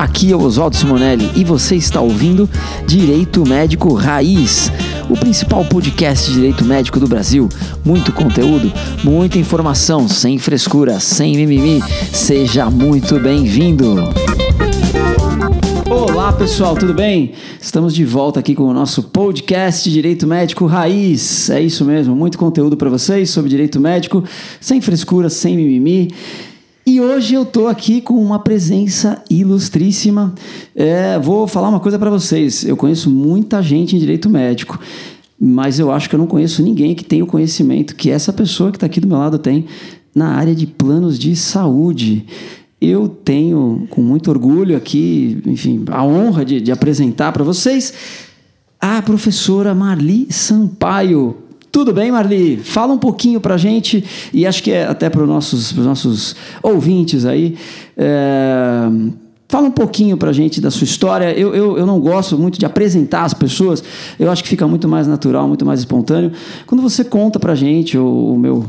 Aqui é o Oswaldo Simonelli e você está ouvindo Direito Médico Raiz, o principal podcast de direito médico do Brasil. Muito conteúdo, muita informação, sem frescura, sem mimimi. Seja muito bem-vindo. Olá pessoal, tudo bem? Estamos de volta aqui com o nosso podcast Direito Médico Raiz. É isso mesmo, muito conteúdo para vocês sobre direito médico, sem frescura, sem mimimi. E hoje eu estou aqui com uma presença ilustríssima. É, vou falar uma coisa para vocês. Eu conheço muita gente em direito médico, mas eu acho que eu não conheço ninguém que tenha o conhecimento que essa pessoa que está aqui do meu lado tem na área de planos de saúde. Eu tenho, com muito orgulho aqui, enfim, a honra de, de apresentar para vocês a professora Marli Sampaio. Tudo bem, Marli? Fala um pouquinho para gente, e acho que é até para os nossos, nossos ouvintes aí. É... Fala um pouquinho para a gente da sua história. Eu, eu, eu não gosto muito de apresentar as pessoas, eu acho que fica muito mais natural, muito mais espontâneo. Quando você conta para a gente, o, o meu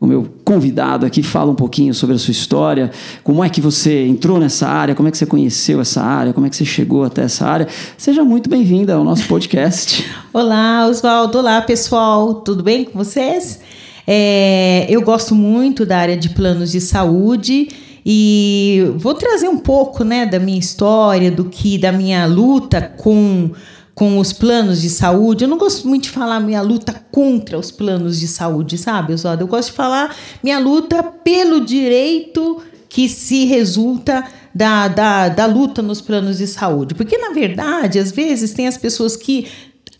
o meu convidado aqui fala um pouquinho sobre a sua história, como é que você entrou nessa área, como é que você conheceu essa área, como é que você chegou até essa área. Seja muito bem-vinda ao nosso podcast. Olá, Oswaldo. Olá, pessoal. Tudo bem com vocês? É, eu gosto muito da área de planos de saúde e vou trazer um pouco né, da minha história, do que da minha luta com com os planos de saúde. Eu não gosto muito de falar minha luta contra os planos de saúde, sabe, Oswaldo? Eu gosto de falar minha luta pelo direito que se resulta da, da, da luta nos planos de saúde. Porque, na verdade, às vezes tem as pessoas que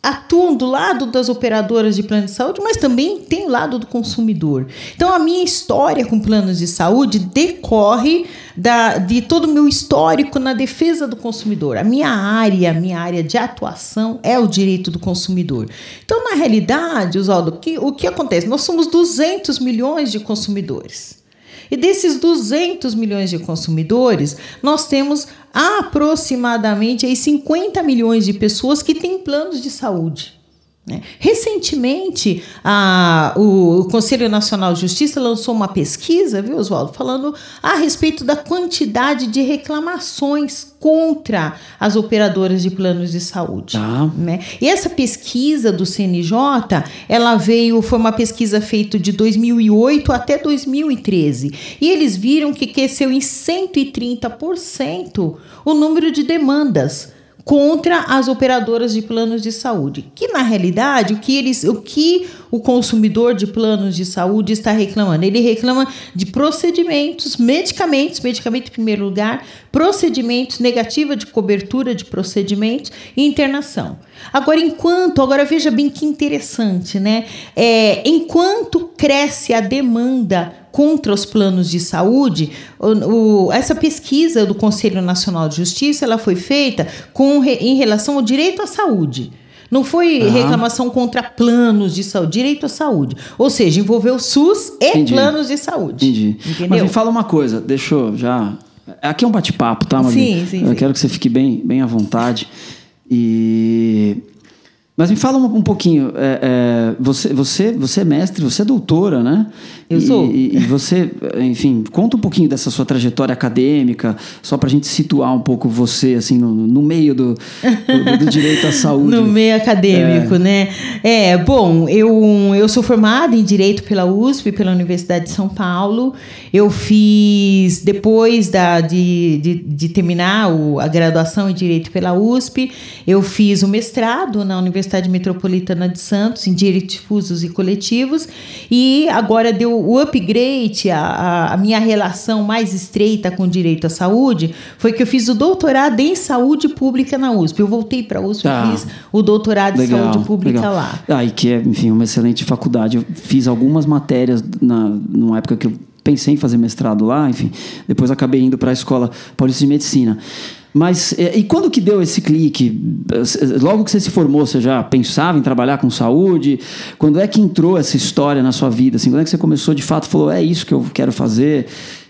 atuam do lado das operadoras de plano de saúde, mas também tem o lado do consumidor. Então, a minha história com planos de saúde decorre da, de todo o meu histórico na defesa do consumidor. A minha área, a minha área de atuação é o direito do consumidor. Então, na realidade, Oswaldo, que, o que acontece? Nós somos 200 milhões de consumidores. E desses 200 milhões de consumidores, nós temos aproximadamente aí 50 milhões de pessoas que têm planos de saúde. Né? Recentemente, a, o, o, Conselho Nacional de Justiça lançou uma pesquisa, viu, Oswaldo, falando a respeito da quantidade de reclamações contra as operadoras de planos de saúde. Ah. Né? E essa pesquisa do CNJ, ela veio, foi uma pesquisa feita de 2008 até 2013. E eles viram que cresceu em 130% o número de demandas contra as operadoras de planos de saúde, que na realidade o que eles, o que o consumidor de planos de saúde está reclamando, ele reclama de procedimentos, medicamentos, medicamento em primeiro lugar, procedimentos, negativa de cobertura de procedimentos e internação. Agora, enquanto, agora veja bem que interessante, né? É, enquanto cresce a demanda contra os planos de saúde, o, o, essa pesquisa do Conselho Nacional de Justiça ela foi feita com, em relação ao direito à saúde. Não foi uhum. reclamação contra planos de saúde, direito à saúde. Ou seja, envolveu SUS e Entendi. planos de saúde. Entendi. Entendeu? Mas me fala uma coisa, deixa eu já. Aqui é um bate-papo, tá, Maria? Sim, sim. Eu sim. quero que você fique bem, bem à vontade. E mas me fala um, um pouquinho, é, é, você, você, você é mestre, você é doutora, né? Eu e, sou. E, e, você, enfim, conta um pouquinho dessa sua trajetória acadêmica, só para a gente situar um pouco você, assim, no, no meio do, do, do, direito à saúde. no meio acadêmico, é. né? É, bom, eu, eu sou formada em Direito pela USP, pela Universidade de São Paulo. Eu fiz, depois da, de, de, de terminar o, a graduação em Direito pela USP, eu fiz o mestrado na Universidade Universidade Metropolitana de Santos, em Direitos Difusos e Coletivos, e agora deu o upgrade, a, a, minha relação mais estreita com o direito à saúde, foi que eu fiz o doutorado em saúde pública na USP. Eu voltei para a USP e fiz o doutorado legal, em saúde pública legal. lá. Ah, e que é, enfim, uma excelente faculdade. Eu fiz algumas matérias na, numa época que eu pensei em fazer mestrado lá, enfim. Depois acabei indo para a Escola Paulista de Medicina. Mas é, e quando que deu esse clique? Logo que você se formou, você já pensava em trabalhar com saúde? Quando é que entrou essa história na sua vida? Assim, quando é que você começou de fato, falou, é isso que eu quero fazer?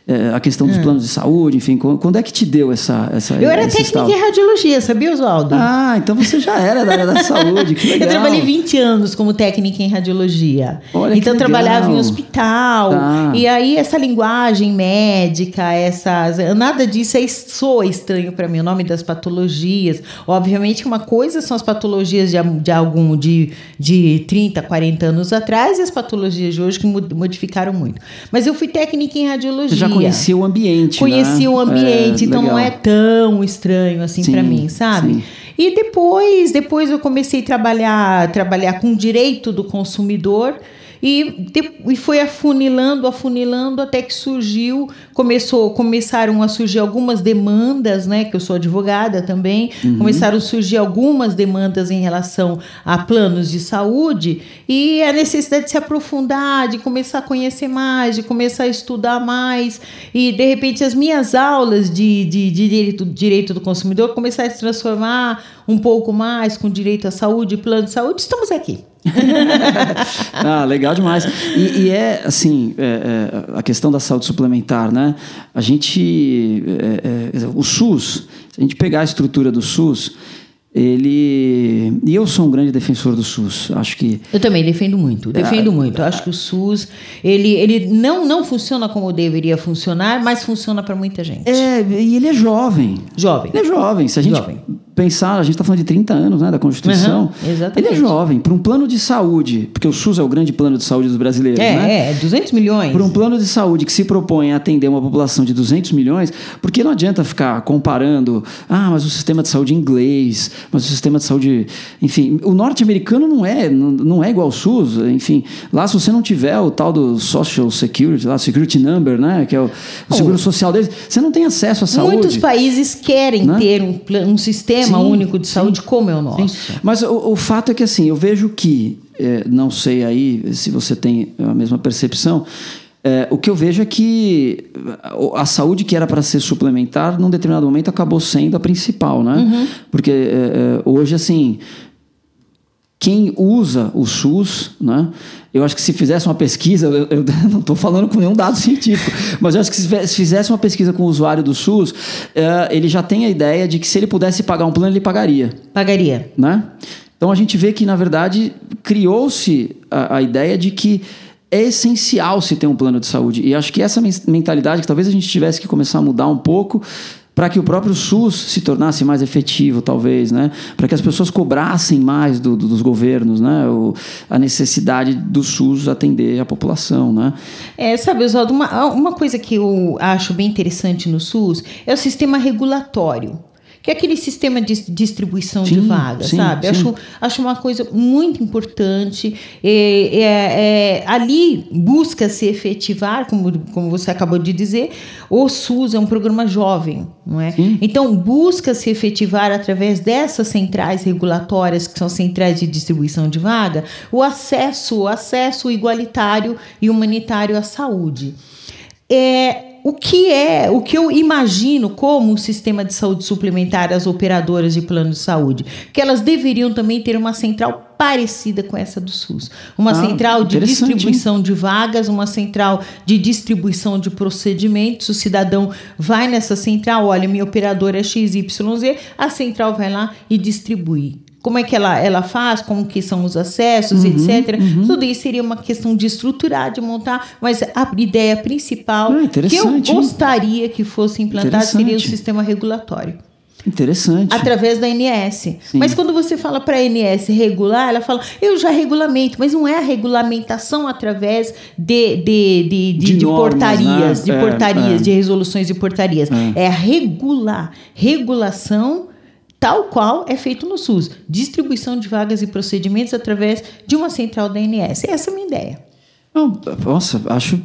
É, a questão dos planos de saúde, enfim, quando, quando é que te deu essa essa Eu era técnica estalo? em radiologia, sabia, Oswaldo? Ah, então você já era da área da saúde, que legal. Eu trabalhei 20 anos como técnica em radiologia. Olha que então trabalhava em hospital. Tá. E aí essa linguagem médica, essas nada disso é, soa estranho para mim, o nome das patologias. Obviamente que uma coisa são as patologias de, de algum de, de 30, 40 anos atrás e as patologias de hoje que modificaram muito. Mas eu fui técnica em radiologia. Conhecia o ambiente, Conheci né? o ambiente, É, então não legal. é tão estranho assim Sim, para mim, sabe? sim. E depois, depois eu comecei a trabalhar, trabalhar com direito do consumidor e, e foi afunilando, afunilando até que surgiu, começou, começaram a surgir algumas demandas, né? Que eu sou advogada também, Uhum. começaram a surgir algumas demandas em relação a planos de saúde e a necessidade de se aprofundar, de começar a conhecer mais, de começar a estudar mais e de repente as minhas aulas de, de, de direito, direito do consumidor começaram a se transformar um pouco mais com direito à saúde, plano de saúde. Estamos aqui. ah, legal demais. E, e é assim, é, é, a questão da saúde suplementar, né? A gente, é, é, o SUS, se a gente pegar a estrutura do SUS, ele e eu sou um grande defensor do SUS. Acho que Eu também defendo muito, defendo muito. Eu acho que o SUS, ele, ele não, não funciona como deveria funcionar, mas funciona para muita gente. é e ele é jovem. Jovem. Ele é jovem. Se a gente Jovem. Pensar, a gente está falando de 30 anos, né, da Constituição. Exatamente. Ele é jovem. Para um plano de saúde, porque o SUS é o grande plano de saúde dos brasileiros, né? É, é, 200 milhões. Por um plano de saúde que se propõe a atender uma população de 200 milhões, porque não adianta ficar comparando, ah, mas o sistema de saúde inglês, mas o sistema de saúde, enfim, o norte-americano não é, não, é igual ao SUS, enfim, lá se você não tiver o tal do Social Security, lá, Security Number, né, que é o, o seguro social deles, você não tem acesso à saúde. Muitos países querem Né? ter um, um sistema Sim, único de saúde como é o nosso. Sim. Mas o, o fato é que assim, eu vejo que, é, não sei aí se você tem a mesma percepção, é, o que eu vejo é que a, a saúde que era para ser suplementar, num determinado momento acabou sendo a principal, né? Uhum. Porque é, é, hoje, assim, quem usa o SUS, né? Eu acho que se fizesse uma pesquisa, eu, eu não estou falando com nenhum dado científico, mas eu acho que se fize- se fizesse uma pesquisa com o usuário do SUS, eh, ele já tem a ideia de que se ele pudesse pagar um plano, ele pagaria Pagaria. né? Então a gente vê que, na verdade, criou-se a, a ideia de que é essencial se ter um plano de saúde. E acho que essa men- mentalidade que talvez a gente tivesse que começar a mudar um pouco para que o próprio SUS se tornasse mais efetivo, talvez, né? Para que as pessoas cobrassem mais do- do- dos governos, né? O- a necessidade do SUS atender a população, né? É, sabe, Oswaldo, uma, uma coisa que eu acho bem interessante no SUS é o sistema regulatório. Que é aquele sistema de distribuição de Sim, vagas, sim, sabe? sim. Acho, acho uma coisa muito importante. É, é, é, ali busca-se efetivar, como, como você acabou de dizer, o SUS é um programa jovem, não é? Sim. Então, busca-se efetivar através dessas centrais regulatórias, que são centrais de distribuição de vaga, o acesso, o acesso igualitário e humanitário à saúde. É, o que é, o que eu imagino como um sistema de saúde suplementar às operadoras de plano de saúde, que elas deveriam também ter uma central parecida com essa do SUS. Uma Ah, central de distribuição de vagas, uma central de distribuição de procedimentos. O cidadão vai nessa central, olha, minha operadora é XYZ, a central vai lá e distribui. Como é que ela, ela faz, como que são os acessos, Uhum, etc. Tudo isso seria uma questão de estruturar, de montar, mas a ideia principal Ah, que eu gostaria que fosse implantado seria o sistema regulatório Interessante. através da ANS. Mas quando você fala para a ANS regular, ela fala, eu já regulamento, mas não é a regulamentação através de, de, de, de, De normas, portarias, né? de É, portarias, é. de resoluções de portarias. É, a regular, regulação tal qual é feito no SUS. Distribuição de vagas e procedimentos através de uma central da ANS. Essa é a minha ideia. Não, nossa, acho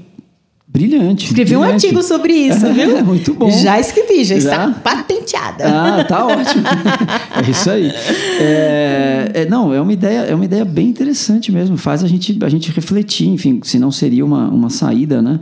brilhante. Escrevi um brilhante. artigo sobre isso, viu? É, muito bom. Já escrevi, já, está Já? patenteada. Ah, tá ótimo. é isso aí. É, é, não, é uma ideia, é uma ideia bem interessante mesmo. Faz a gente, a gente refletir, enfim, se não seria uma, uma saída, né?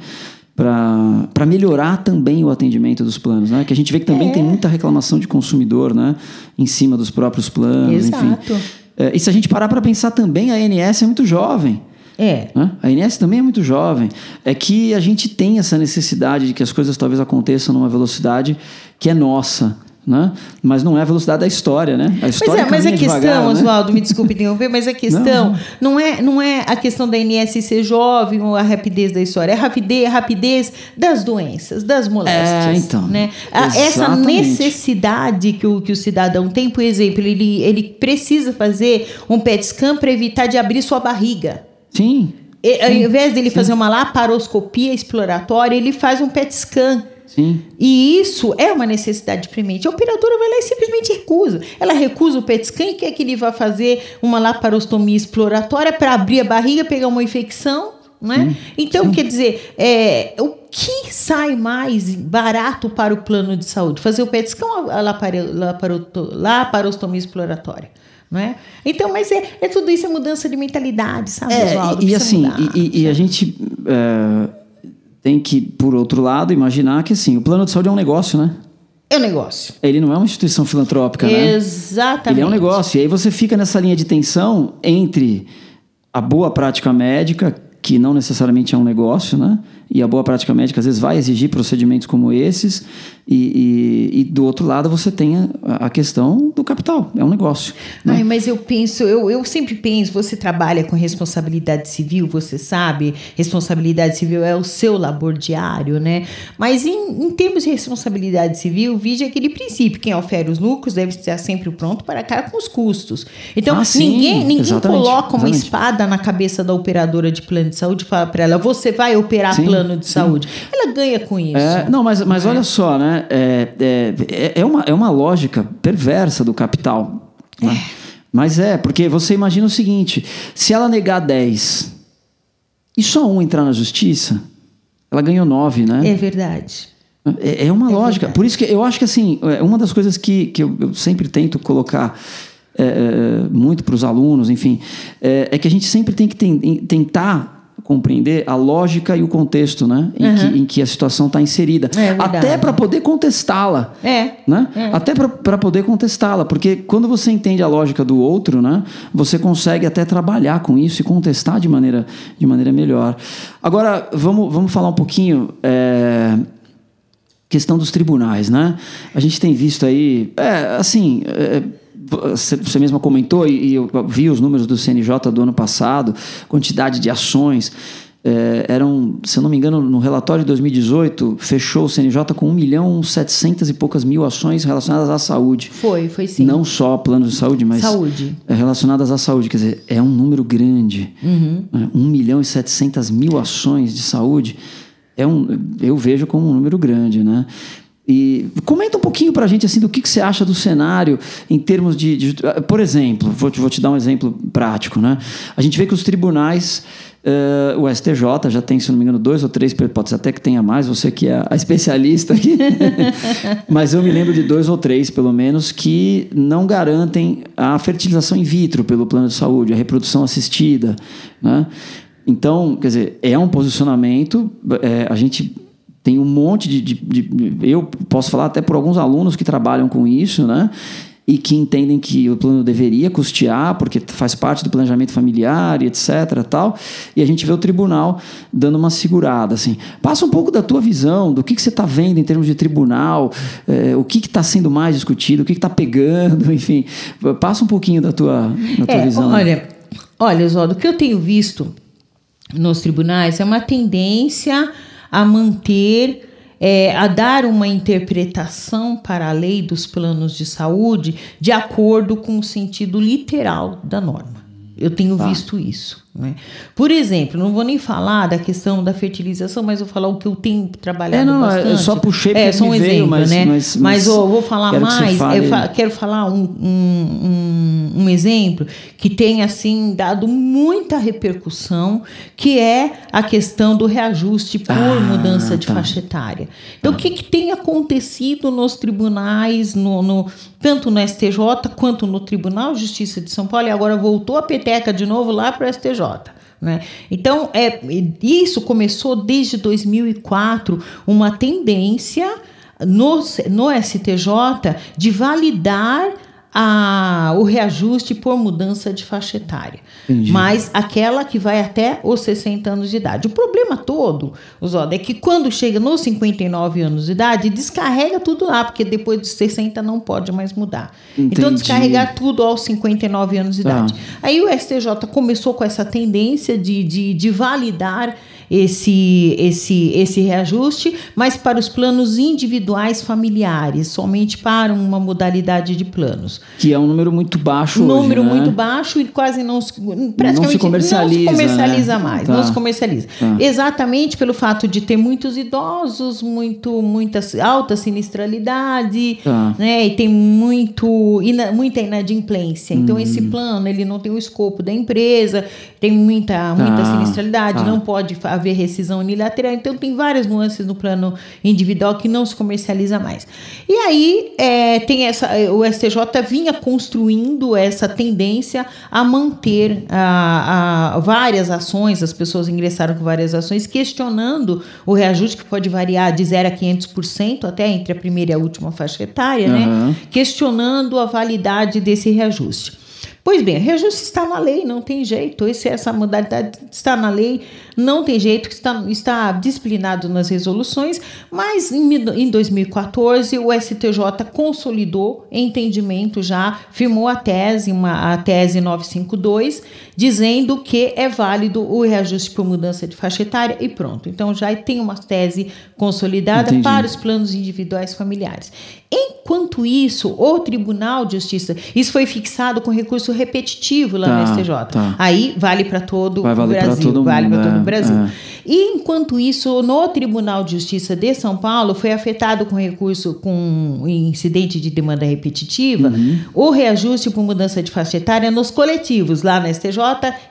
Para melhorar também o atendimento dos planos, né? Que a gente vê que também É. tem muita reclamação de consumidor, né? Em cima dos próprios planos, enfim. Exato. É, e se a gente parar para pensar também, a ANS é muito jovem. É. Né? A INS também é muito jovem. É que a gente tem essa necessidade de que as coisas talvez aconteçam numa velocidade que é nossa. Né? Mas não é a velocidade da história, né? A história Pois é, mas a questão, devagar, né? Oswaldo, me desculpe interromper, mas a questão não, é, não é a questão da INS ser jovem ou a rapidez da história, é a rapidez, a rapidez das doenças, das moléstias. É, então, Né? A- Essa exatamente. necessidade que o, que o cidadão tem, por exemplo, ele, ele precisa fazer um PET scan para evitar de abrir sua barriga. Sim. E, ao invés dele fazer uma laparoscopia exploratória, ele faz um PET scan. Sim. E isso é uma necessidade premente. A operadora vai lá e simplesmente recusa. Ela recusa o PET scan e quer que ele vá fazer uma laparostomia exploratória para abrir a barriga, pegar uma infecção. Né? Então, quer dizer, é, o que sai mais barato para o plano de saúde? Fazer o PET scan ou a laparostomia exploratória? É? Então, mas é, é tudo isso, é mudança de mentalidade, sabe, É, Oswaldo? e, e Precisa assim, e, e- e a gente é, tem que, por outro lado, imaginar que assim, o plano de saúde é um negócio, né? É um negócio. Ele não é uma instituição filantrópica, né? Exatamente. Ele é um negócio. E aí você fica nessa linha de tensão entre a boa prática médica, que não necessariamente é um negócio, né? E a boa prática médica às vezes vai exigir procedimentos como esses. E, e- e do outro lado você tem a, a questão do capital. É um negócio. né? Ai, mas eu penso, eu, eu sempre penso, você trabalha com responsabilidade civil, você sabe, responsabilidade civil é o seu labor diário, né? Mas em, em termos de responsabilidade civil, vige aquele princípio: quem ofere os lucros deve estar sempre pronto para arcar com os custos. Então, Ah, sim, ninguém, ninguém exatamente, coloca uma exatamente. espada na cabeça da operadora de plano de saúde e fala para ela: você vai operar Sim, plano de sim. saúde. Ela ganha com isso. É, não, mas, mas olha só, né? É, é, é, uma, é uma lógica perversa do capital. né? Mas é, porque você imagina o seguinte: se ela negar 10 e só um entrar na justiça, ela ganhou 9, né? É verdade. É, é uma lógica. verdade. Por isso que eu acho que assim, é uma das coisas que, que eu, eu sempre tento colocar é, é, muito para os alunos, enfim, é, é que a gente sempre tem que ten- tentar compreender a lógica e o contexto, né, em, que, em que a situação está inserida, É até para poder contestá-la. É. Né? Até para poder contestá-la, porque quando você entende a lógica do outro, né, você consegue até trabalhar com isso e contestar de maneira, de maneira melhor. Agora, vamos, vamos falar um pouquinho. é, questão dos tribunais, né? A gente tem visto aí, é, assim, é, você mesma comentou e, eu vi os números do CNJ do ano passado, quantidade de ações. é, eram, se eu não me engano, no relatório de 2018, fechou o CNJ com 1 milhão 700 e poucas mil ações relacionadas à saúde. Foi, foi sim. Não só planos de saúde, mas Saúde. é, relacionadas à saúde. Quer dizer, é um número grande. Né? 1 milhão e 700 mil ações de saúde. É um, eu vejo como um número grande, né? E comenta um pouquinho para a gente assim do que, que você acha do cenário em termos de, de- por exemplo, vou te, vou te dar um exemplo prático, né? A gente vê que os tribunais, eh, o STJ já tem, se não me engano, dois ou três, pode ser até que tenha mais, você que é a especialista aqui, mas eu me lembro de dois ou três, pelo menos, que não garantem a fertilização in vitro pelo plano de saúde, a reprodução assistida, né? Então, quer dizer, é um posicionamento, é, a gente tem um monte de, de- de- Eu posso falar até por alguns alunos que trabalham com isso, né? E que entendem que o plano deveria custear, porque faz parte do planejamento familiar e etc. Tal, e a gente vê o tribunal dando uma segurada. Assim. Passa um pouco da tua visão, do que, que você está vendo em termos de tribunal, eh, o que está sendo mais discutido, o que está pegando, enfim. Passa um pouquinho da tua, da tua É, visão. olha, olha, Oswaldo, o que eu tenho visto nos tribunais é uma tendência a manter, é, a dar uma interpretação para a lei dos planos de saúde de acordo com o sentido literal da norma. Eu tenho Tá. visto isso. Né? Por exemplo, não vou nem falar da questão da fertilização, mas vou falar o que eu tenho trabalhado É, não, eu bastante. só puxei é, porque só um veio, exemplo, mas- né? mas- Mas, mas eu vou falar quero que mais. fale. Eu fa- quero falar um, um, um, exemplo que tem assim dado muita repercussão, que é a questão do reajuste por Ah, mudança de tá. faixa etária. Então, o que, que tem acontecido nos tribunais, no, no- tanto no STJ quanto no Tribunal de Justiça de São Paulo, e agora voltou a peteca de novo lá para o STJ. Né? Então, é, isso começou desde 2004, uma tendência no, no STJ de validar a, o reajuste por mudança de faixa etária. Entendi. Mas aquela que vai até os 60 anos de idade. O problema todo, Oswaldo, é que quando chega nos 59 anos de idade, descarrega tudo lá, porque depois dos 60 não pode mais mudar. Então, Entendi. descarregar tudo aos 59 anos de Tá. idade. Aí o STJ começou com essa tendência de, de, de validar esse, esse, esse reajuste, mas para os planos individuais familiares, somente para uma modalidade de planos. Que é um número muito baixo hoje, Número né? muito baixo e quase não se, praticamente Não se comercializa, não se comercializa né? mais, Tá. não se comercializa. Tá. Exatamente pelo fato de ter muitos idosos, muito, muita alta sinistralidade, Tá. né? E tem muito, ina- muita inadimplência. Então, esse Hum. plano, ele não tem o escopo da empresa, tem muita, muita Tá, sinistralidade, tá. não pode haver rescisão unilateral. Então, tem várias nuances no plano individual que não se comercializa mais. E aí, é, tem essa, o STJ vinha construindo essa tendência a manter a, a- várias ações, as pessoas ingressaram com várias ações, questionando o reajuste, que pode variar de 0 a 500%, até entre a primeira e a última faixa etária, né? Aham. questionando a validade desse reajuste. Pois bem, reajuste está na lei, não tem jeito. Esse, essa modalidade está na lei, não tem jeito, está, está disciplinado nas resoluções, mas em, em 2014 o STJ consolidou entendimento já, firmou a tese, uma, a tese 952, dizendo que é válido o reajuste por mudança de faixa etária e pronto. Então já tem uma tese consolidada Entendi. para os planos individuais familiares. Enquanto isso, o Tribunal de Justiça, isso foi fixado com recurso repetitivo lá Tá, no STJ. tá. Aí vale para todo Vai o Brasil, todo vale para todo é, o Brasil. é. E enquanto isso, no Tribunal de Justiça de São Paulo foi afetado com recurso com incidente de demanda repetitiva, Uhum. o reajuste por mudança de faixa etária nos coletivos, lá na STJ,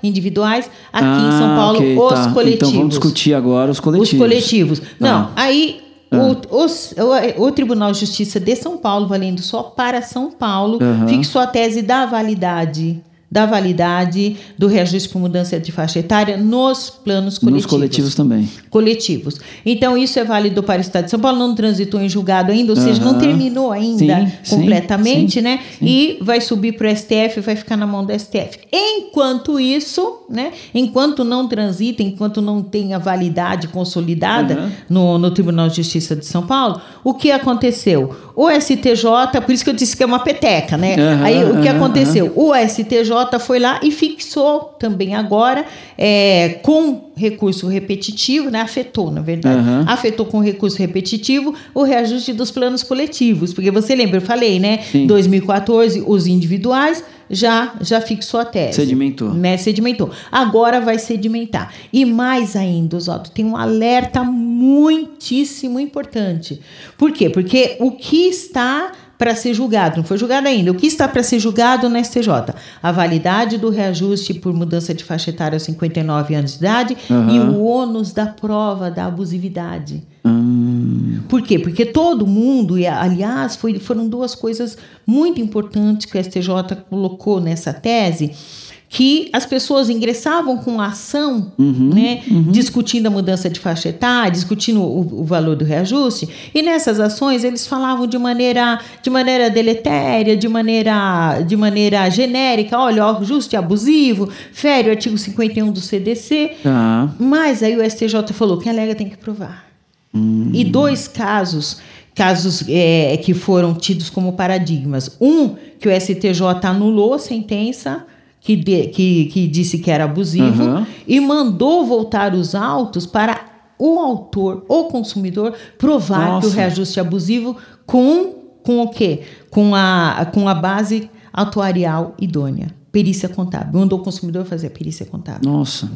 individuais, aqui em São Ah, Paulo, ok, os tá. coletivos. Então vamos discutir agora os coletivos. Os coletivos. Não, Tá. aí o, o, o Tribunal de Justiça de São Paulo, valendo só para São Paulo, Aham. fixou a tese da validade da validade do reajuste por mudança de faixa etária nos planos coletivos. Nos coletivos também. Coletivos. Então, isso é válido para o Estado de São Paulo, não transitou em julgado ainda, ou seja, não terminou ainda Sim, completamente, sim, né? sim. E vai subir para o STF, vai ficar na mão do STF. Enquanto isso, né? Enquanto não transita, enquanto não tem a validade consolidada Aham. no, no Tribunal de Justiça de São Paulo, o que aconteceu? O STJ, por isso que eu disse que é uma peteca, né? Aham, Aí o que aconteceu? O STJ foi lá e fixou também agora, é, com recurso repetitivo, né? Afetou, na verdade. Aham. Afetou com recurso repetitivo o reajuste dos planos coletivos. Porque você lembra, eu falei, né? Sim. 2014, os individuais já, já fixou a tese. Sedimentou. Né? Sedimentou. Agora vai sedimentar. E mais ainda, Oswaldo, tem um alerta muitíssimo importante. Por quê? Porque o que está para ser julgado, não foi julgado ainda, o que está para ser julgado no STJ? A validade do reajuste por mudança de faixa etária aos 59 anos de idade e Aham. o ônus da prova da abusividade. Hum, Por quê? Porque todo mundo, e aliás, foi- foram duas coisas muito importantes que o STJ colocou nessa tese, que as pessoas ingressavam com ação, né, discutindo a mudança de faixa etária, discutindo o, o valor do reajuste, e nessas ações eles falavam de maneira, de maneira deletéria, de maneira, de maneira genérica, olha, o ajuste é abusivo, fere o artigo 51 do CDC, tá. mas aí o STJ falou que alega tem que provar. E dois casos, casos é, que foram tidos como paradigmas. Um, que o STJ anulou a sentença que, de- que, que disse que era abusivo Aham. e mandou voltar os autos para o autor, o consumidor, provar que o Nossa. reajuste é abusivo com, com o quê? Com a, com a base atuarial idônea. Perícia contábil. Mandou o consumidor fazer a perícia contábil. Nossa.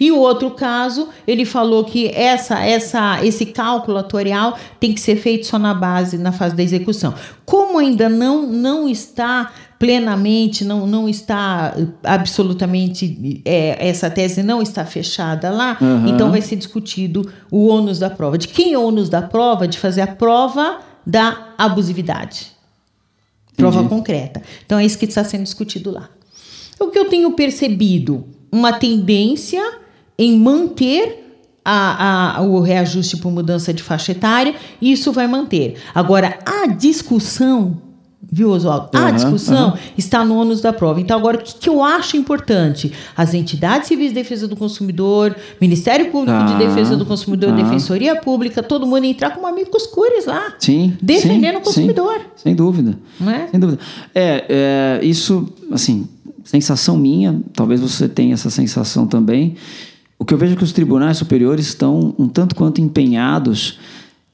E o outro caso, ele falou que essa, essa, esse cálculo atuarial tem que ser feito só na base, na fase da execução. Como ainda não, não está plenamente, não, não está absolutamente, é, essa tese não está fechada lá, Aham. então vai ser discutido o ônus da prova. De quem é o ônus da prova? De fazer a prova da abusividade. Prova Entendi. concreta. Então é isso que está sendo discutido lá. O que eu tenho percebido? Uma tendência em manter a, a- o reajuste por mudança de faixa etária, isso vai manter. Agora, a discussão Viu, Oswaldo? A Aham, discussão aham. está no ônus da prova. Então, agora, o que, que eu acho importante? As entidades civis de defesa do consumidor, Ministério Público de Defesa do Consumidor, tá. Defensoria Pública, todo mundo entrar como amigos cores lá. Sim. Defendendo sim, o consumidor. sim, sem dúvida. Não é? Sem dúvida. É, é, isso, assim, sensação minha, talvez você tenha essa sensação também. O que eu vejo é que os tribunais superiores estão um tanto quanto empenhados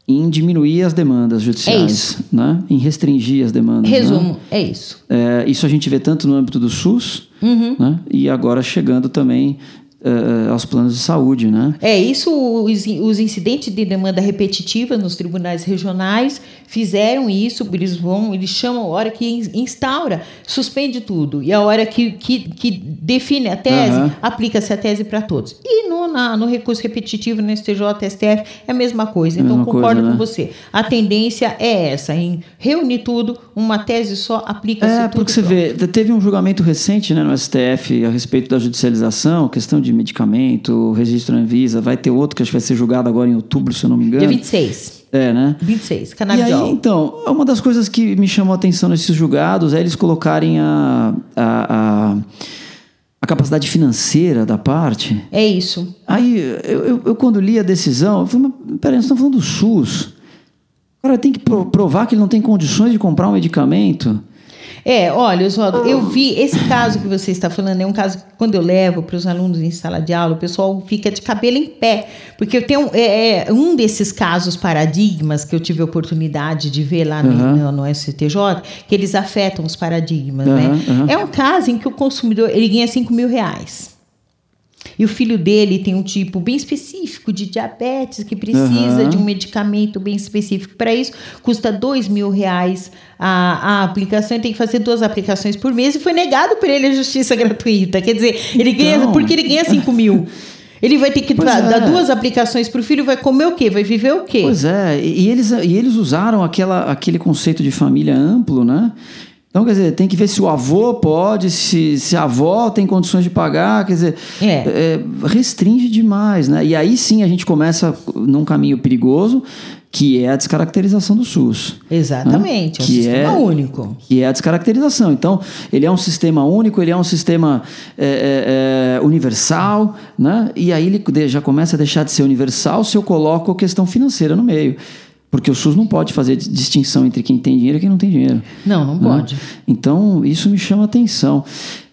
em diminuir as demandas judiciais, isso. né? em restringir as demandas. né? Resumo, é isso. É, isso a gente vê tanto no âmbito do SUS, Uhum. né? e agora chegando também é, aos planos de saúde. Né? É isso, os, os incidentes de demanda repetitiva nos tribunais regionais fizeram isso, eles vão, eles chamam a hora que in- instaura, suspende tudo. E a hora que, que, que define a tese, Aham. aplica-se a tese para todos. E no, na- no recurso repetitivo, no STJ, STF, é a mesma coisa. É a Então, mesma concordo coisa, com né? você. A tendência é essa, em reunir tudo, uma tese só, aplica-se É, tudo. porque você pronto. vê, te- teve um julgamento recente né, no STF a respeito da judicialização, questão de medicamento, registro na Anvisa, vai ter outro que acho que vai ser julgado agora em outubro, se eu não me engano. Dia 26. É, né? 26, E canabidiol. aí, então, uma das coisas que me chamou a atenção nesses julgados é eles colocarem a, a, a, a capacidade financeira da parte. É isso. Aí, eu, eu, eu quando li a decisão, eu falei, mas peraí, nós estamos falando do SUS. O cara tem que pro- provar que ele não tem condições de comprar um medicamento. É, olha, Oswaldo, eu vi esse caso que você está falando, é um caso que quando eu levo para os alunos em sala de aula, o pessoal fica de cabelo em pé, porque eu tenho é, é, um desses casos paradigmas que eu tive a oportunidade de ver lá no, Aham. no, no STJ, que eles afetam os paradigmas, Aham, né? aham. É um caso em que o consumidor ele ganha 5 mil reais. E o filho dele tem um tipo bem específico de diabetes que precisa Aham. de um medicamento bem específico para isso, custa dois mil reais a, a aplicação, ele tem que fazer duas aplicações por mês e foi negado por ele a justiça gratuita. Quer dizer, ele ganha, Então. porque ele ganha 5 mil. Ele vai ter que Pois tra- é. dar duas aplicações para o filho, vai comer o quê? Vai viver o quê? Pois é, e, e eles, e eles usaram aquela, aquele conceito de família amplo, né? Então, quer dizer, tem que ver se o avô pode, se, se a avó tem condições de pagar, quer dizer, É. é, restringe demais, né? E aí sim a gente começa num caminho perigoso, que é a descaracterização do SUS. Exatamente, é um Que sistema é- único. Que é a descaracterização. Então, ele é um sistema único, ele é um sistema é, é, é, universal, né? E aí ele já começa a deixar de ser universal se eu coloco a questão financeira no meio. Porque o SUS não pode fazer di- distinção entre quem tem dinheiro e quem não tem dinheiro. Não, não né? pode. Então, isso me chama atenção.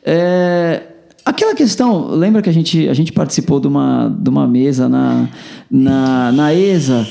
É, aquela questão, lembra que a gente, a gente participou de uma, de uma mesa na, na, na ESA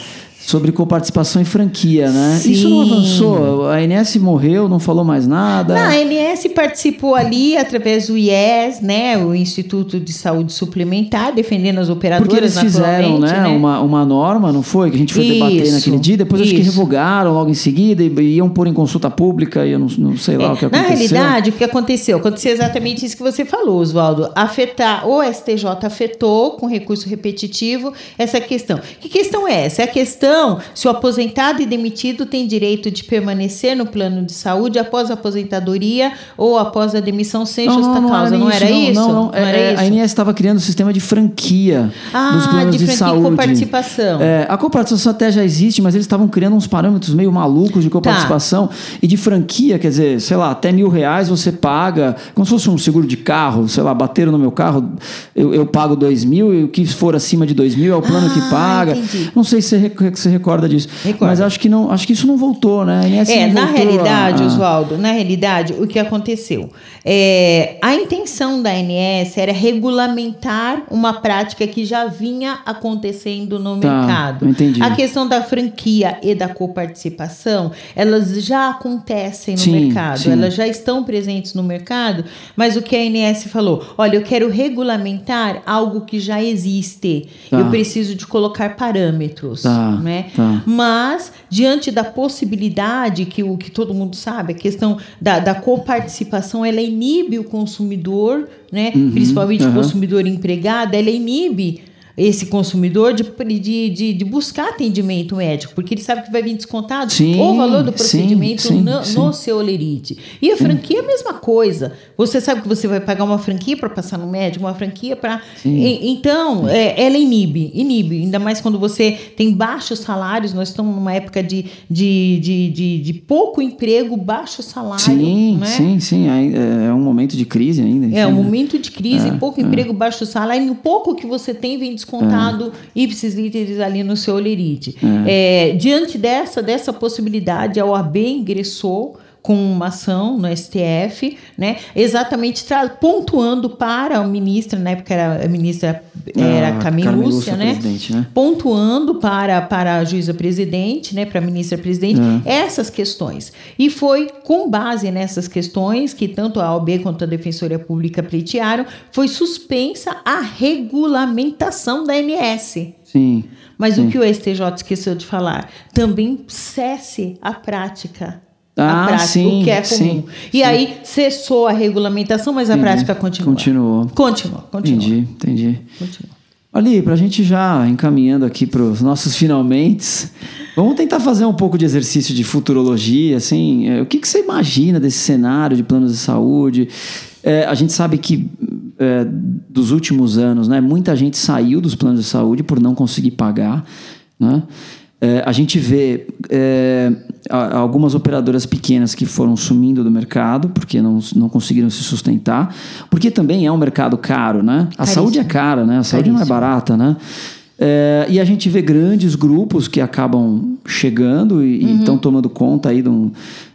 sobre coparticipação em franquia, né? Isso não Sim. avançou. A INS morreu, não falou mais nada. Não, a ANS participou ali através do IES, né, o Instituto de Saúde Suplementar, defendendo as operadoras Porque eles fizeram naturalmente, né, Uma, uma norma, não foi? Que a gente foi debater Isso, naquele dia, depois acho que isso. revogaram logo em seguida e iam pôr em consulta pública e eu não, não sei lá É, o que Na aconteceu. realidade, o que aconteceu? Aconteceu exatamente isso que você falou, Oswaldo. Afetar, o STJ afetou com recurso repetitivo essa questão. Que questão é essa? É a questão se o aposentado e demitido tem direito de permanecer no plano de saúde após a aposentadoria ou após a demissão sem justa causa. Não era isso? Não, não. era É, isso? A INS estava criando um sistema de franquia Ah, dos planos de de, franquia saúde. coparticipação. É, a coparticipação até já existe, mas eles estavam criando uns parâmetros meio malucos de coparticipação Tá. e de franquia, quer dizer, sei lá, até mil reais você paga, como se fosse um seguro de carro, sei lá, bateram no meu carro, eu, eu pago dois mil e o que for acima de dois mil é o plano Ah, que paga. entendi. Não sei se você, você recorda disso, Recordo. mas acho que não, acho que isso não voltou, né? É, não na voltou realidade, a- a- Oswaldo, na realidade, o que aconteceu? É, a intenção da ANS era regulamentar uma prática que já vinha acontecendo no Tá, mercado. entendi. A questão da franquia e da coparticipação, elas já acontecem no Sim, mercado, sim. elas já estão presentes no mercado, mas o que a ANS falou? Olha, eu quero regulamentar algo que já existe. Tá. Eu preciso de colocar parâmetros, Tá, né? Tá. Mas, diante da possibilidade que o que todo mundo sabe, a questão da, da coparticipação, ela inibe o consumidor, né? Principalmente o aham. consumidor empregado, ela inibe esse consumidor de, de, de, de, buscar atendimento médico, porque ele sabe que vai vir descontado sim, o valor do procedimento sim, no, sim. no, seu olerite. E a franquia é a mesma coisa. Você sabe que você vai pagar uma franquia para passar no médico, uma franquia para. Então, é, ela inibe, inibe. Ainda mais quando você tem baixos salários, nós estamos numa época de, de, de, de, de pouco emprego, baixo salário. Sim, né? sim, sim. É um momento de crise ainda. É um momento de crise, é, pouco emprego, baixo salário, e o pouco que você tem vem descontado é. ipsis literis ali no seu olerite. É. É, diante dessa, dessa possibilidade, a OAB ingressou com uma ação no STF, né, exatamente pontuando para a ministra, na época era a ministra era ah, Lúcia, né, né, pontuando para, para a juíza presidente, né, para a ministra presidente, é. essas questões. E foi com base nessas questões que tanto a OAB quanto a Defensoria Pública pleitearam, foi suspensa a regulamentação da ANS. Sim. Mas sim. o que o STJ esqueceu de falar? Também cesse a prática ah, a prática, sim, o que é comum. Sim, e sim. aí cessou a regulamentação, mas a entendi. prática continua. Continuou. Continua. Entendi, entendi. Continua. Ali, para a gente já encaminhando aqui para os nossos finalmente, vamos tentar fazer um pouco de exercício de futurologia, assim, é, o que, que você imagina desse cenário de planos de saúde? É, a gente sabe que é, dos últimos anos, né, muita gente saiu dos planos de saúde por não conseguir pagar, né? É, a gente vê é, algumas operadoras pequenas que foram sumindo do mercado porque não, não conseguiram se sustentar, porque também é um mercado caro, né? A Caríssimo. saúde é cara, né? A saúde não é Caríssimo. barata, né? É, e a gente vê grandes grupos que acabam chegando e estão tomando conta aí de um,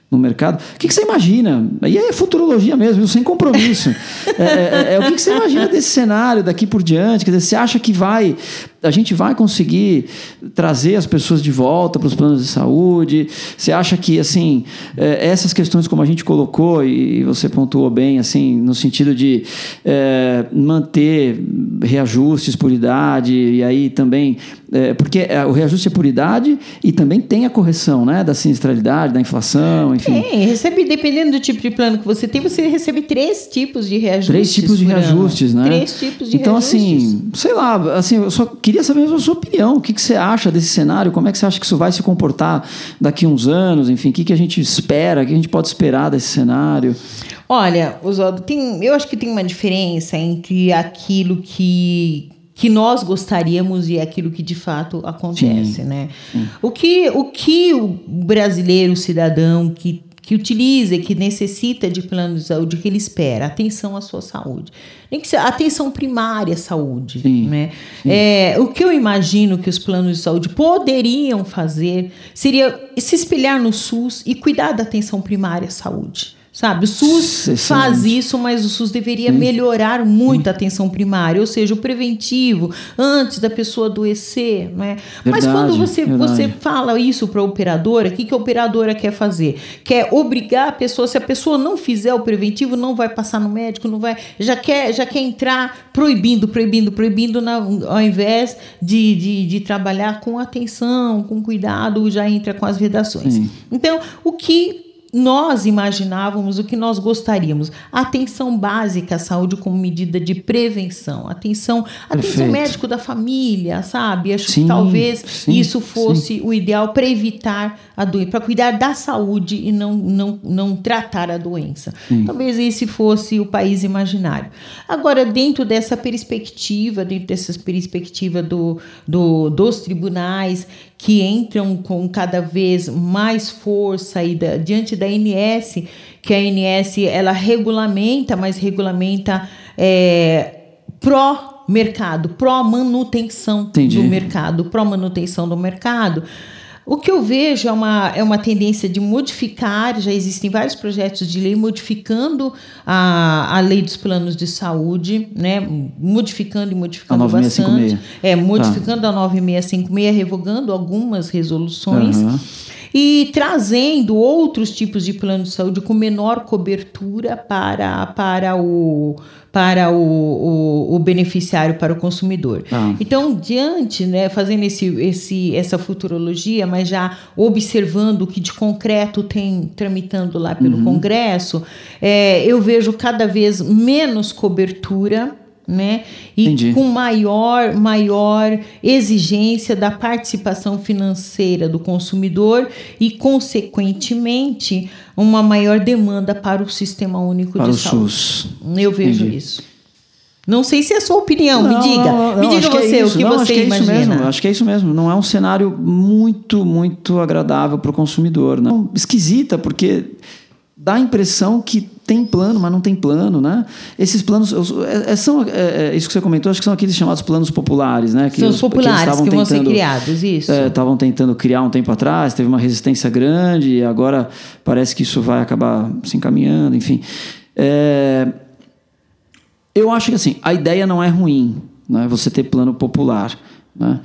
no mercado. O que, que, você imagina? E aí é futurologia mesmo, sem compromisso. é, é, é, o que, que, você imagina desse cenário daqui por diante? Quer dizer, você acha que vai, a gente vai conseguir trazer as pessoas de volta para os planos de saúde? Você acha que, assim, é, essas questões como a gente colocou e você pontuou bem, assim, no sentido de é, manter reajustes por idade e aí também, é, porque o reajuste é por idade e também tem a correção, né, da sinistralidade, da inflação, enfim. Tem, recebe, dependendo do tipo de plano que você tem, você recebe três tipos de reajustes. Três tipos de reajustes, ano. né? Três tipos de então, reajustes. assim, sei lá, assim, eu só queria saber a sua opinião. O que, que você acha desse cenário? Como é que você acha que isso vai se comportar daqui a uns anos? Enfim, o que, que a gente espera? O que a gente pode esperar desse cenário? Olha, Oswaldo, tem, eu acho que tem uma diferença entre aquilo que que nós gostaríamos e aquilo que de fato acontece, Sim. né? O que o que o brasileiro, o cidadão que que utiliza, que necessita de plano de saúde, que ele espera atenção à sua saúde, nem que seja atenção primária à saúde, Sim. né? É, o que eu imagino que os planos de saúde poderiam fazer seria se espelhar no SUS e cuidar da atenção primária à saúde. Sabe, o SUS Excelente. faz isso, mas o SUS deveria melhorar muito a atenção primária, ou seja, o preventivo, antes da pessoa adoecer. Né? mas Verdade, quando você, verdade. você fala isso para a operadora, o que, que a operadora quer fazer? Quer obrigar a pessoa, se a pessoa não fizer o preventivo, não vai passar no médico, não vai. Já quer, já quer entrar proibindo, proibindo, proibindo, na, ao invés de, de, de trabalhar com atenção, com cuidado, já entra com as vedações. Sim. Então, o que nós imaginávamos, o que nós gostaríamos. Atenção básica à saúde como medida de prevenção. Atenção, atenção médico da família, sabe? Acho Sim, que talvez sim, isso fosse sim. o ideal para evitar a doença, para cuidar da saúde e não, não, não tratar a doença. Talvez esse fosse o país imaginário. Agora, dentro dessa perspectiva, dentro dessa perspectiva do, do, dos tribunais que entram com cada vez mais força e da, diante da ANS, que a ANS ela regulamenta, mas regulamenta é, pró mercado, pró manutenção Entendi. do mercado, pró manutenção do mercado. O que eu vejo é uma, é uma tendência de modificar, já existem vários projetos de lei modificando a, a lei dos planos de saúde, né? modificando e modificando A 9656. bastante. É, modificando a 9656, revogando algumas resoluções. Aham. E trazendo outros tipos de plano de saúde com menor cobertura para, para o para o, o, o beneficiário, para o consumidor. Ah. Então, diante, né, fazendo esse, esse, essa futurologia, mas já observando o que de concreto tem tramitando lá pelo Congresso, é, eu vejo cada vez menos cobertura né? E Entendi. com maior, maior exigência da participação financeira do consumidor e, consequentemente, uma maior demanda para o Sistema Único Para de o Saúde. SUS. Eu vejo Entendi. isso. Não sei se é a sua opinião, me Não, diga. não, me diga acho é você isso. o que Não, acho você que é isso imagina. mesmo. Acho que é isso mesmo. Não é um cenário muito, muito agradável para o consumidor. Não. Esquisita, porque dá a impressão que tem plano, mas não tem plano, né? Esses planos os- é, é- são é, é, isso que você comentou, acho que são aqueles chamados planos populares, né? Que São os que populares que, estavam vão ser tentando- criados, isso. é, Estavam tentando criar um tempo atrás, teve uma resistência grande, e agora parece que isso vai acabar se encaminhando, enfim. É, eu acho que assim, a ideia não é ruim, né? Você ter plano popular, né?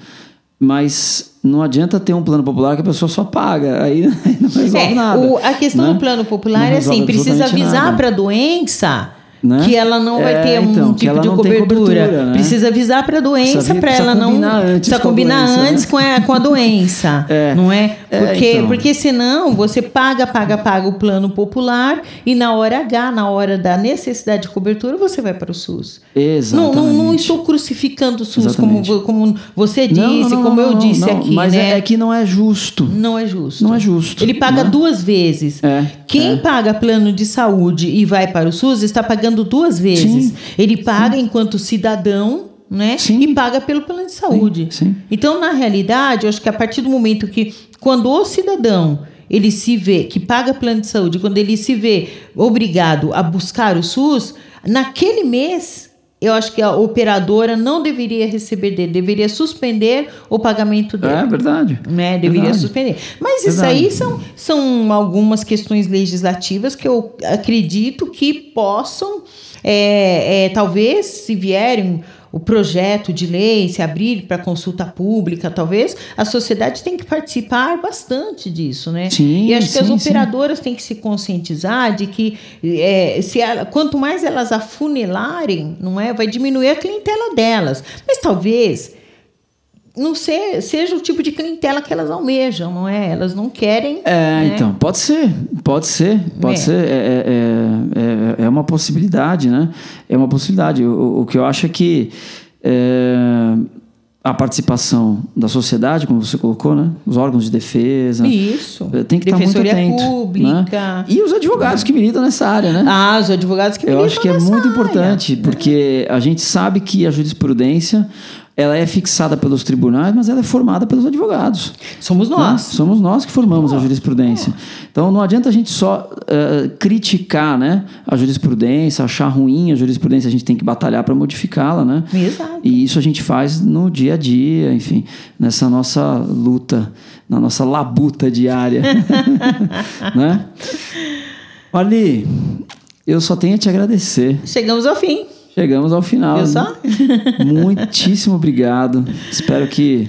Mas não adianta ter um plano popular que a pessoa só paga, aí não resolve É, nada. o- a questão né? do plano popular Não é assim, precisa avisar para a doença Né? que ela não vai É, ter um então, tipo de não cobertura. cobertura, né? Precisa avisar para a doença para ela não combinar antes precisa combinar doença, né? antes com, a, com a doença, É. não é? É, Porque então. porque senão você paga, paga, paga o plano popular e na hora H, na hora da necessidade de cobertura, você vai para o SUS. Não, Exatamente. não, não estou crucificando o SUS como, Exatamente. como você disse, Não, não, não, como eu não, disse não, aqui, Mas né? é, é que não é justo. Não é justo. Não é justo. Ele paga né? duas vezes. É, Quem é. paga plano de saúde e vai para o SUS está pagando duas vezes. Sim. Ele paga enquanto cidadão, né? Sim. E paga pelo plano de saúde. sim. Então, na realidade, eu acho que a partir do momento que quando o cidadão ele se vê que paga plano de saúde, quando ele se vê obrigado a buscar o SUS, naquele mês eu acho que a operadora não deveria receber dele, deveria suspender o pagamento dele É verdade. né? Deveria Verdade. suspender. Mas isso Verdade. aí são, são algumas questões legislativas que eu acredito que possam, é, é, talvez, se vierem o projeto de lei, se abrir para consulta pública, talvez, a sociedade tem que participar bastante disso, né? Sim, e acho que as sim, sim. operadoras têm que se conscientizar de que é, se ela- quanto mais elas afunilarem, não é, vai diminuir a clientela delas. Mas talvez não se- seja o tipo de clientela que elas almejam, não é? Elas não querem. É, né? então, pode ser, pode ser, pode É. ser, é, é, é, é uma possibilidade, né? É uma possibilidade. O, o que eu acho é que é, a participação da sociedade, como você colocou, né? Os órgãos de defesa. Isso. eh, Tem que estar muito Defensoria atento. Pública. Né? E os advogados que militam nessa área, né? Ah, os advogados que Eu militam acho que é nessa muito área. importante, porque a gente sabe que a jurisprudência ela é fixada pelos tribunais, mas ela é formada pelos advogados. Somos né? nós. Somos nós que formamos a jurisprudência. Então não adianta a gente só eh, criticar né, a jurisprudência, achar ruim a jurisprudência, a gente tem que batalhar para modificá-la, né? Exato. E isso a gente faz no dia a dia, enfim, nessa nossa luta, na nossa labuta diária. né? Marli, eu só tenho a te agradecer. Chegamos ao fim. Chegamos ao final. Viu só? Muitíssimo obrigado. Espero que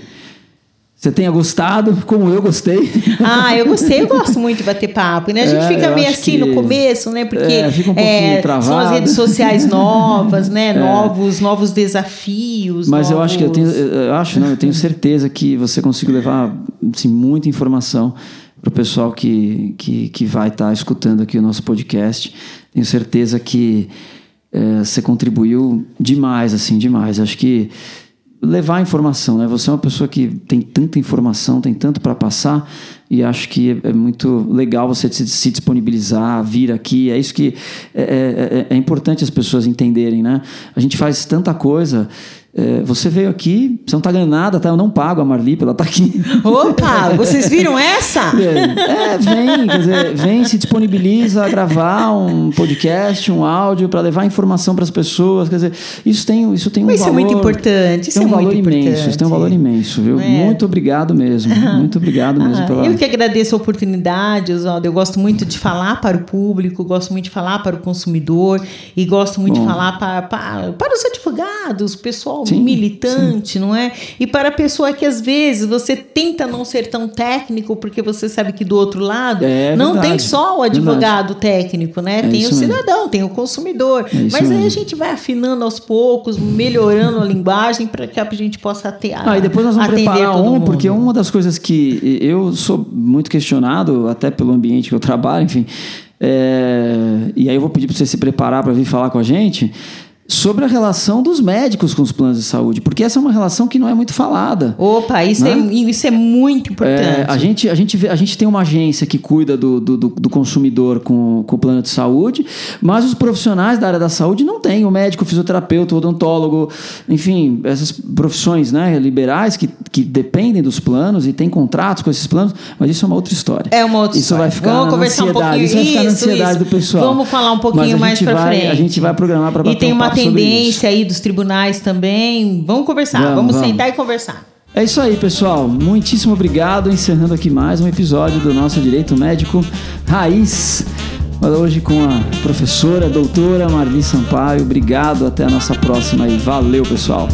você tenha gostado, como eu gostei. Ah, eu gostei, eu gosto muito de bater papo, né? A gente É, fica meio assim que- no começo, né? Porque É, fica um pouquinho é, são travado. as redes sociais novas, né? É. Novos, novos desafios. Mas eu acho que eu tenho, novos- eu acho, não, eu tenho certeza que você conseguiu levar assim, muita informação para o pessoal que, que, que vai estar escutando aqui o nosso podcast. Tenho certeza que eh, você contribuiu demais, assim, demais. Acho que levar informação, né? Você é uma pessoa que tem tanta informação, tem tanto para passar e acho que é, é muito legal você se, disponibilizar, vir aqui. É isso que é, é- é importante as pessoas entenderem, né? A gente faz tanta coisa. É, você veio aqui, você não tá ganhando nada, tá? Eu não pago a Marli pra ela estar aqui. Opa, vocês viram essa? É, vem, quer dizer, vem, se disponibiliza a gravar um podcast, um áudio para levar informação para as pessoas. Quer dizer, isso tem, isso tem um Isso é valor. muito importante, isso tem um é valor muito imenso, importante. isso tem um valor imenso, viu? É. Muito obrigado mesmo. Muito obrigado mesmo Ah, pela. Eu que agradeço a oportunidade, Oswaldo. Eu gosto muito de falar para o público, gosto muito de falar para o consumidor e gosto muito Bom. de falar para, para, para os advogados, o pessoal Sim, militante, não é? E para a pessoa que às vezes você tenta não ser tão técnico, porque você sabe que do outro lado É não verdade, tem só o advogado técnico, né? tem o isso mesmo. cidadão, tem o consumidor. É Mas aí a gente vai afinando aos poucos, melhorando a linguagem para que a gente possa ter Ah, e depois nós vamos preparar um, mundo. porque uma das coisas que eu sou muito questionado, até pelo ambiente que eu trabalho, enfim, é, e aí eu vou pedir para você se preparar para vir falar com a gente. Sobre a relação dos médicos com os planos de saúde, porque essa é uma relação que não é muito falada. Opa, isso, Né? é, isso é muito importante. É, a, gente, a, gente, vê- a gente tem uma agência que cuida do, do, do- do consumidor com, com o plano de saúde, mas os profissionais da área da saúde não têm. O médico, o fisioterapeuta, o odontólogo, enfim, essas profissões né, liberais que, que dependem dos planos e têm contratos com esses planos, mas isso é uma outra história. É uma outra Isso história. vai ficar Vamos conversar um pouquinho- Isso vai ficar na isso, ansiedade isso. do pessoal. Vamos falar um pouquinho mais vai- frente. A gente vai programar para E tem um uma isso. Tendência aí dos tribunais também. Vamos conversar, Vamos, vamos, vamos. sentar e conversar. É isso aí, pessoal. Muitíssimo obrigado. Encerrando aqui mais um episódio do nosso Direito Médico Raiz. Hoje com a professora, doutora Marli Sampaio. Obrigado. Até a nossa próxima aí. Valeu, pessoal.